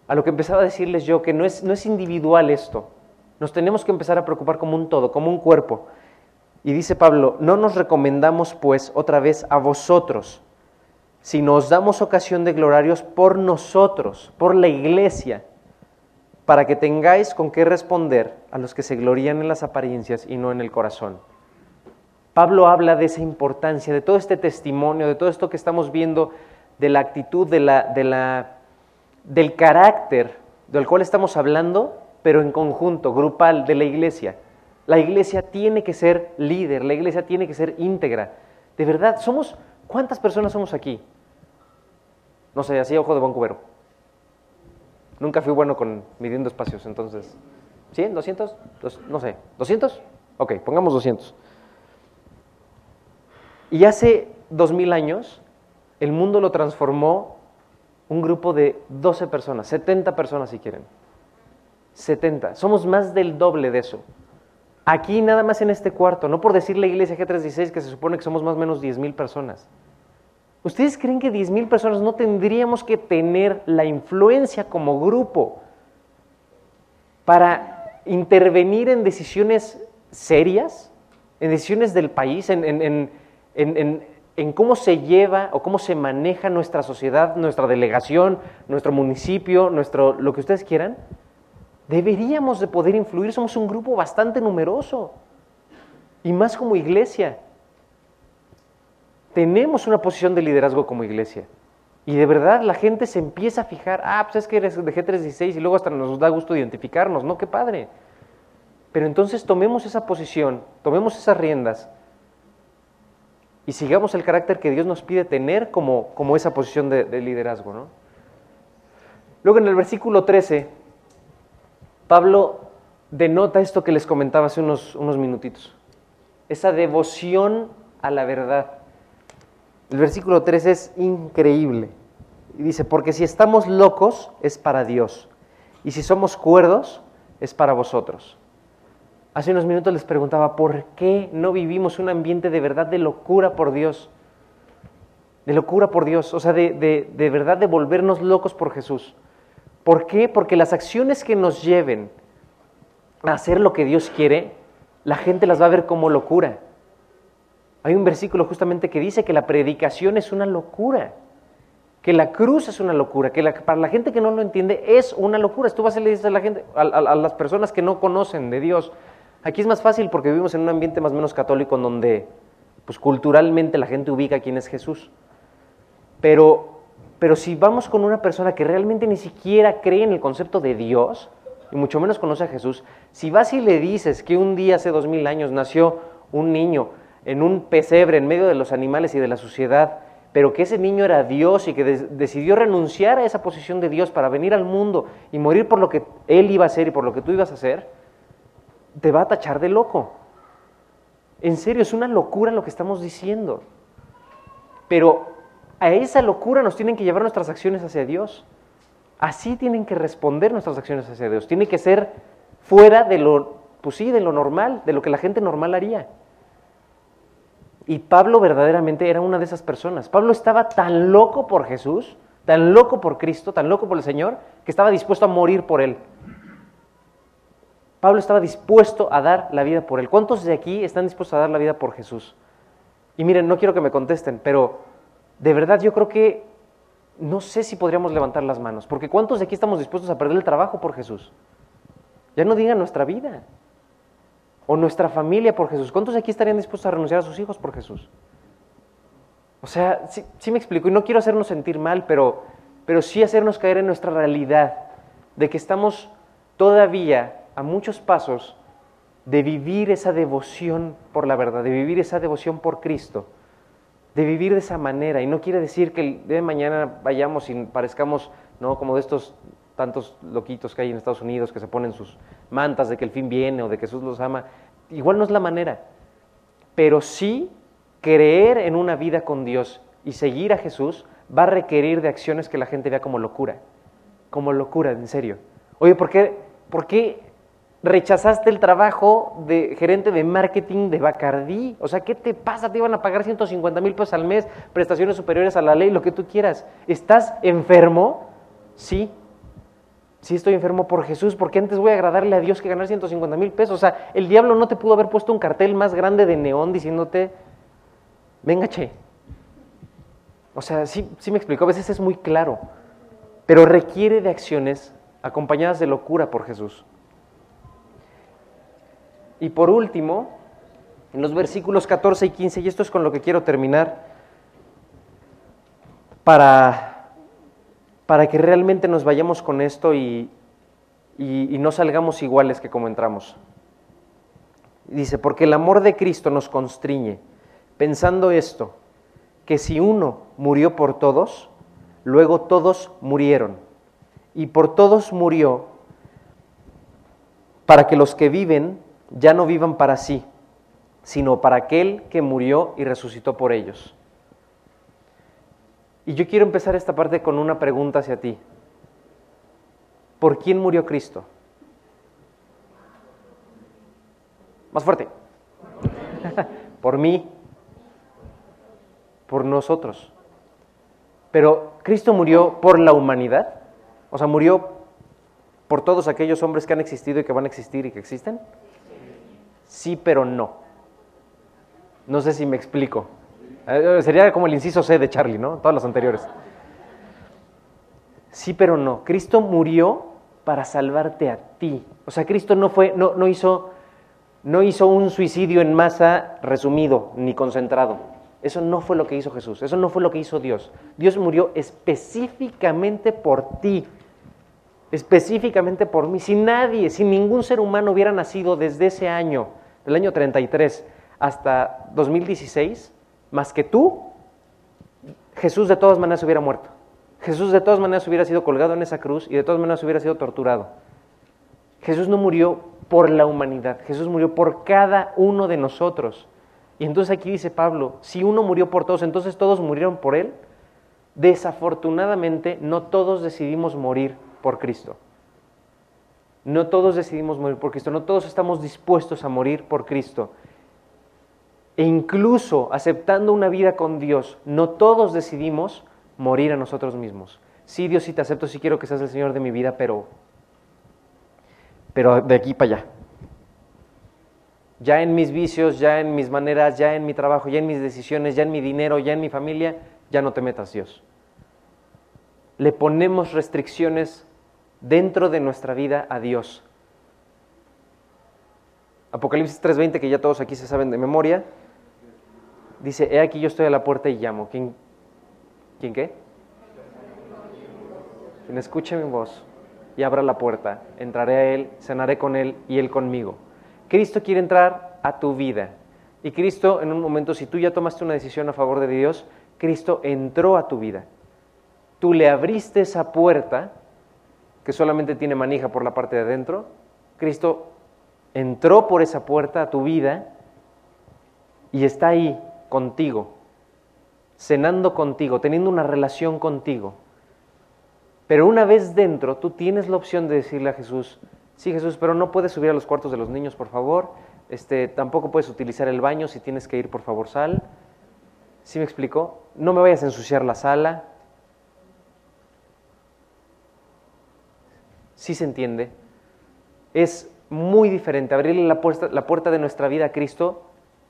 A lo que empezaba a decirles yo, que no es, no es individual esto. Nos tenemos que empezar a preocupar como un todo, como un cuerpo. Y dice Pablo, no nos recomendamos pues otra vez a vosotros, si nos damos ocasión de gloriarios por nosotros, por la iglesia, para que tengáis con qué responder a los que se glorían en las apariencias y no en el corazón. Pablo habla de esa importancia, de todo este testimonio, de todo esto que estamos viendo, de la actitud, de la, de la, del carácter del cual estamos hablando, pero en conjunto, grupal, de la iglesia. La iglesia tiene que ser líder, la iglesia tiene que ser íntegra. De verdad, somos, ¿cuántas personas somos aquí? No sé, así ojo de buen cubero. Nunca fui bueno con midiendo espacios, entonces. ¿100? ¿200? no sé. ¿200? Ok, pongamos 200. Y hace dos mil años, el mundo lo transformó un grupo de 12 personas, 70 personas si quieren. 70. Somos más del doble de eso. Aquí nada más en este cuarto, no por decir la iglesia G316 que se supone que somos más o menos 10 mil personas. ¿Ustedes creen que 10 mil personas no tendríamos que tener la influencia como grupo para intervenir en decisiones serias, en decisiones del país, en, en, en, cómo se lleva o cómo se maneja nuestra sociedad, nuestra delegación, nuestro municipio, nuestro, lo que ustedes quieran, deberíamos de poder influir. Somos un grupo bastante numeroso y más como iglesia. Tenemos una posición de liderazgo como iglesia. Y de verdad la gente se empieza a fijar, ah, pues es que eres de G316 y luego hasta nos da gusto identificarnos, ¿no? Qué padre. Pero entonces tomemos esa posición, tomemos esas riendas y sigamos el carácter que Dios nos pide tener como, como esa posición de, liderazgo. ¿no? Luego en el versículo 13, Pablo denota esto que les comentaba hace unos, unos minutitos, esa devoción a la verdad. El versículo 13 es increíble. Y dice, porque si estamos locos es para Dios, y si somos cuerdos es para vosotros. Hace unos minutos les preguntaba, ¿por qué no vivimos un ambiente de verdad de locura por Dios? De locura por Dios, o sea, de, de, verdad de volvernos locos por Jesús. ¿Por qué? Porque las acciones que nos lleven a hacer lo que Dios quiere, la gente las va a ver como locura. Hay un versículo justamente que dice que la predicación es una locura, que la cruz es una locura, que para la gente que no lo entiende es una locura. Tú vas a le dices a la gente, a las personas que no conocen de Dios, Aquí es más fácil porque vivimos en un ambiente más o menos católico en donde pues culturalmente la gente ubica quién es Jesús. Pero, pero si vamos con una persona que realmente ni siquiera cree en el concepto de Dios, y mucho menos conoce a Jesús, si vas y le dices que un día hace dos mil años nació un niño en un pesebre en medio de los animales y de la sociedad, pero que ese niño era Dios y que decidió renunciar a esa posición de Dios para venir al mundo y morir por lo que él iba a hacer y por lo que tú ibas a hacer, te va a tachar de loco. En serio, es una locura lo que estamos diciendo. Pero a esa locura nos tienen que llevar nuestras acciones hacia Dios. Así tienen que responder nuestras acciones hacia Dios. Tiene que ser fuera de lo, pues sí, de lo normal, de lo que la gente normal haría. Y Pablo verdaderamente era una de esas personas. Pablo estaba tan loco por Jesús, tan loco por Cristo, tan loco por el Señor, que estaba dispuesto a morir por Él. Pablo estaba dispuesto a dar la vida por él. ¿Cuántos de aquí están dispuestos a dar la vida por Jesús? Y miren, no quiero que me contesten, pero de verdad yo creo que no sé si podríamos levantar las manos, porque ¿cuántos de aquí estamos dispuestos a perder el trabajo por Jesús? Ya no digan nuestra vida o nuestra familia por Jesús. ¿Cuántos aquí estarían dispuestos a renunciar a sus hijos por Jesús? O sea, sí, sí me explico, y no quiero hacernos sentir mal, pero, pero sí hacernos caer en nuestra realidad de que estamos todavía a muchos pasos de vivir esa devoción por la verdad, de vivir esa devoción por Cristo, de vivir de esa manera. Y no quiere decir que el día de mañana vayamos y parezcamos ¿no? como de estos tantos loquitos que hay en Estados Unidos que se ponen sus mantas de que el fin viene o de que Jesús los ama. Igual no es la manera, pero sí creer en una vida con Dios y seguir a Jesús va a requerir de acciones que la gente vea como locura, como locura, en serio. Oye, ¿por qué, por qué rechazaste el trabajo de gerente de marketing de Bacardí. O sea, ¿qué te pasa? Te iban a pagar 150 mil pesos al mes, prestaciones superiores a la ley, lo que tú quieras. ¿Estás enfermo? Sí. Sí estoy enfermo por Jesús, porque antes voy a agradarle a Dios que ganar 150 mil pesos. O sea, el diablo no te pudo haber puesto un cartel más grande de neón diciéndote, venga, che. O sea, sí, sí me explico, a veces es muy claro, pero requiere de acciones acompañadas de locura por Jesús. Y por último, en los versículos 14 y 15, y esto es con lo que quiero terminar, para, para que realmente nos vayamos con esto y, y, y no salgamos iguales que como entramos. Dice, porque el amor de Cristo nos constriñe, pensando esto, que si uno murió por todos, luego todos murieron. Y por todos murió para que los que viven ya no vivan para sí, sino para aquel que murió y resucitó por ellos. Y yo quiero empezar esta parte con una pregunta hacia ti. ¿Por quién murió Cristo? Más fuerte. por mí. Por nosotros. Pero Cristo murió por la humanidad. O sea, murió por todos aquellos hombres que han existido y que van a existir y que existen. Sí, pero no. No sé si me explico. Eh, sería como el inciso C de Charlie, ¿no? Todas las anteriores. Sí, pero no. Cristo murió para salvarte a ti. O sea, Cristo no fue, no, no hizo, no hizo un suicidio en masa resumido ni concentrado. Eso no fue lo que hizo Jesús. Eso no fue lo que hizo Dios. Dios murió específicamente por ti. Específicamente por mí. Si nadie, si ningún ser humano hubiera nacido desde ese año, del año 33 hasta 2016, más que tú, Jesús de todas maneras hubiera muerto. Jesús de todas maneras hubiera sido colgado en esa cruz y de todas maneras hubiera sido torturado. Jesús no murió por la humanidad, Jesús murió por cada uno de nosotros. Y entonces aquí dice Pablo, si uno murió por todos, entonces todos murieron por él. Desafortunadamente, no todos decidimos morir por Cristo. No todos decidimos morir por Cristo, no todos estamos dispuestos a morir por Cristo. E incluso aceptando una vida con Dios, no todos decidimos morir a nosotros mismos. Sí, Dios, sí te acepto, sí quiero que seas el Señor de mi vida, pero, pero de aquí para allá. Ya en mis vicios, ya en mis maneras, ya en mi trabajo, ya en mis decisiones, ya en mi dinero, ya en mi familia, ya no te metas, Dios. Le ponemos restricciones dentro de nuestra vida a Dios. Apocalipsis 3:20, que ya todos aquí se saben de memoria, dice, he aquí yo estoy a la puerta y llamo. ¿Quién, ¿quién qué? Quien escuche mi voz y abra la puerta, entraré a Él, cenaré con Él y Él conmigo. Cristo quiere entrar a tu vida. Y Cristo, en un momento, si tú ya tomaste una decisión a favor de Dios, Cristo entró a tu vida. Tú le abriste esa puerta que solamente tiene manija por la parte de adentro. Cristo entró por esa puerta a tu vida y está ahí contigo, cenando contigo, teniendo una relación contigo. Pero una vez dentro, tú tienes la opción de decirle a Jesús, sí Jesús, pero no puedes subir a los cuartos de los niños, por favor. Este, tampoco puedes utilizar el baño, si tienes que ir, por favor, sal. ¿Sí me explico? No me vayas a ensuciar la sala. sí se entiende, es muy diferente abrirle la puerta, la puerta de nuestra vida a Cristo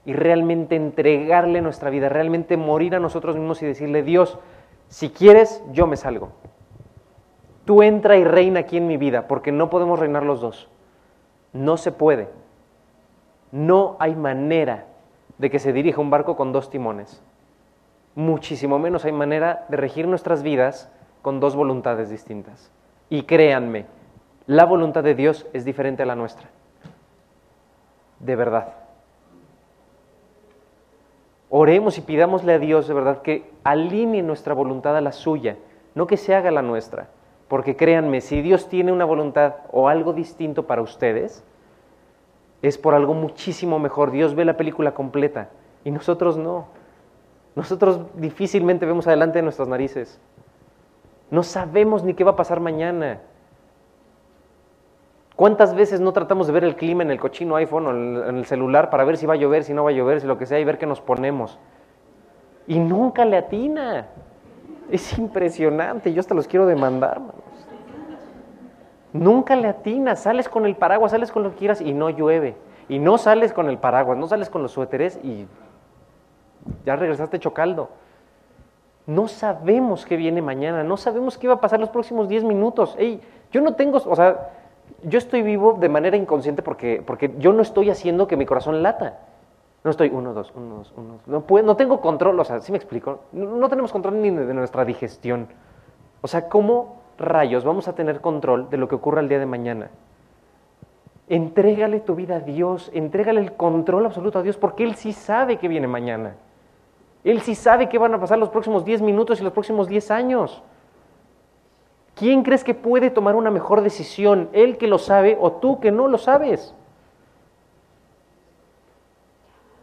y realmente entregarle nuestra vida, realmente morir a nosotros mismos y decirle, Dios, si quieres, yo me salgo. Tú entra y reina aquí en mi vida, porque no podemos reinar los dos. No se puede. No hay manera de que se dirija un barco con dos timones. Muchísimo menos hay manera de regir nuestras vidas con dos voluntades distintas. Y créanme, la voluntad de Dios es diferente a la nuestra. De verdad. Oremos y pidámosle a Dios de verdad que alinee nuestra voluntad a la suya, no que se haga la nuestra. Porque créanme, si Dios tiene una voluntad o algo distinto para ustedes, es por algo muchísimo mejor. Dios ve la película completa y nosotros no. Nosotros difícilmente vemos adelante de nuestras narices. No sabemos ni qué va a pasar mañana. ¿Cuántas veces no tratamos de ver el clima en el cochino iPhone o en el- celular para ver si va a llover, si no va a llover, si lo que sea y ver qué nos ponemos? Y nunca le atina. Es impresionante, yo hasta los quiero demandar, manos. Nunca le atina, sales con el paraguas, sales con lo que quieras y no llueve. Y no sales con el paraguas, no sales con los suéteres y ya regresaste chocaldo. No sabemos qué viene mañana, no sabemos qué va a pasar los próximos 10 minutos. Ey, yo no tengo, o sea, yo estoy vivo de manera inconsciente porque, porque yo no estoy haciendo que mi corazón lata. No estoy uno, dos, uno, dos, uno, dos. No, puedo, no tengo control, o sea, ¿sí me explico? No, no tenemos control ni de, nuestra digestión. O sea, ¿cómo rayos vamos a tener control de lo que ocurra el día de mañana? Entrégale tu vida a Dios, entrégale el control absoluto a Dios, porque Él sí sabe que viene mañana. Él sí sabe qué van a pasar los próximos 10 minutos y los próximos 10 años. ¿Quién crees que puede tomar una mejor decisión? ¿Él que lo sabe o tú que no lo sabes?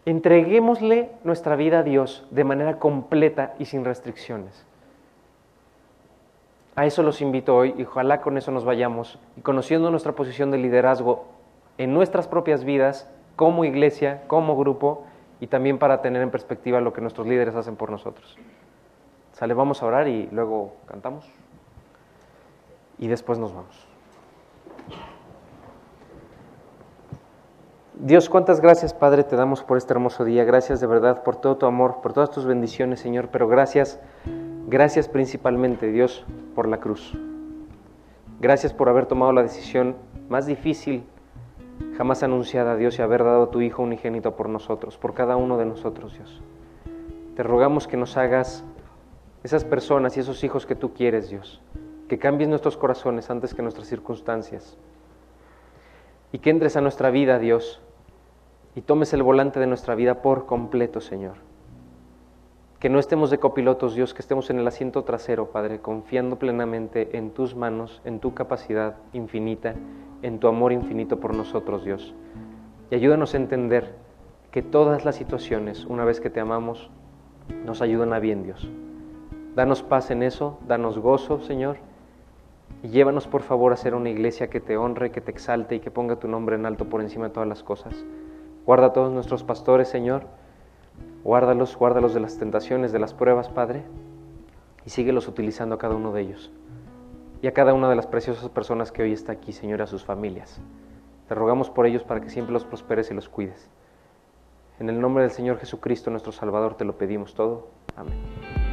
Entreguémosle nuestra vida a Dios de manera completa y sin restricciones. A eso los invito hoy y ojalá con eso nos vayamos y conociendo nuestra posición de liderazgo en nuestras propias vidas, como iglesia, como grupo y también para tener en perspectiva lo que nuestros líderes hacen por nosotros. Sale, vamos a orar y luego cantamos y después nos vamos. Dios, cuántas gracias, Padre, te damos por este hermoso día. Gracias de verdad por todo tu amor, por todas tus bendiciones, Señor. Pero gracias, gracias principalmente, Dios, por la cruz. Gracias por haber tomado la decisión más difícil jamás anunciada, Dios, y haber dado a tu Hijo unigénito por nosotros, por cada uno de nosotros, Dios. Te rogamos que nos hagas esas personas y esos hijos que tú quieres, Dios. Que cambies nuestros corazones antes que nuestras circunstancias. Y que entres a nuestra vida, Dios, y tomes el volante de nuestra vida por completo, Señor. Que no estemos de copilotos, Dios, que estemos en el asiento trasero, Padre, confiando plenamente en tus manos, en tu capacidad infinita, en tu amor infinito por nosotros, Dios. Y ayúdanos a entender que todas las situaciones, una vez que te amamos, nos ayudan a bien, Dios. Danos paz en eso, danos gozo, Señor, y llévanos por favor a ser una iglesia que te honre, que te exalte y que ponga tu nombre en alto por encima de todas las cosas. Guarda a todos nuestros pastores, Señor. Guárdalos, guárdalos de las tentaciones, de las pruebas, Padre, y síguelos utilizando a cada uno de ellos. Y a cada una de las preciosas personas que hoy está aquí, Señor, a sus familias. Te rogamos por ellos para que siempre los prosperes y los cuides. En el nombre del Señor Jesucristo, nuestro Salvador, te lo pedimos todo. Amén.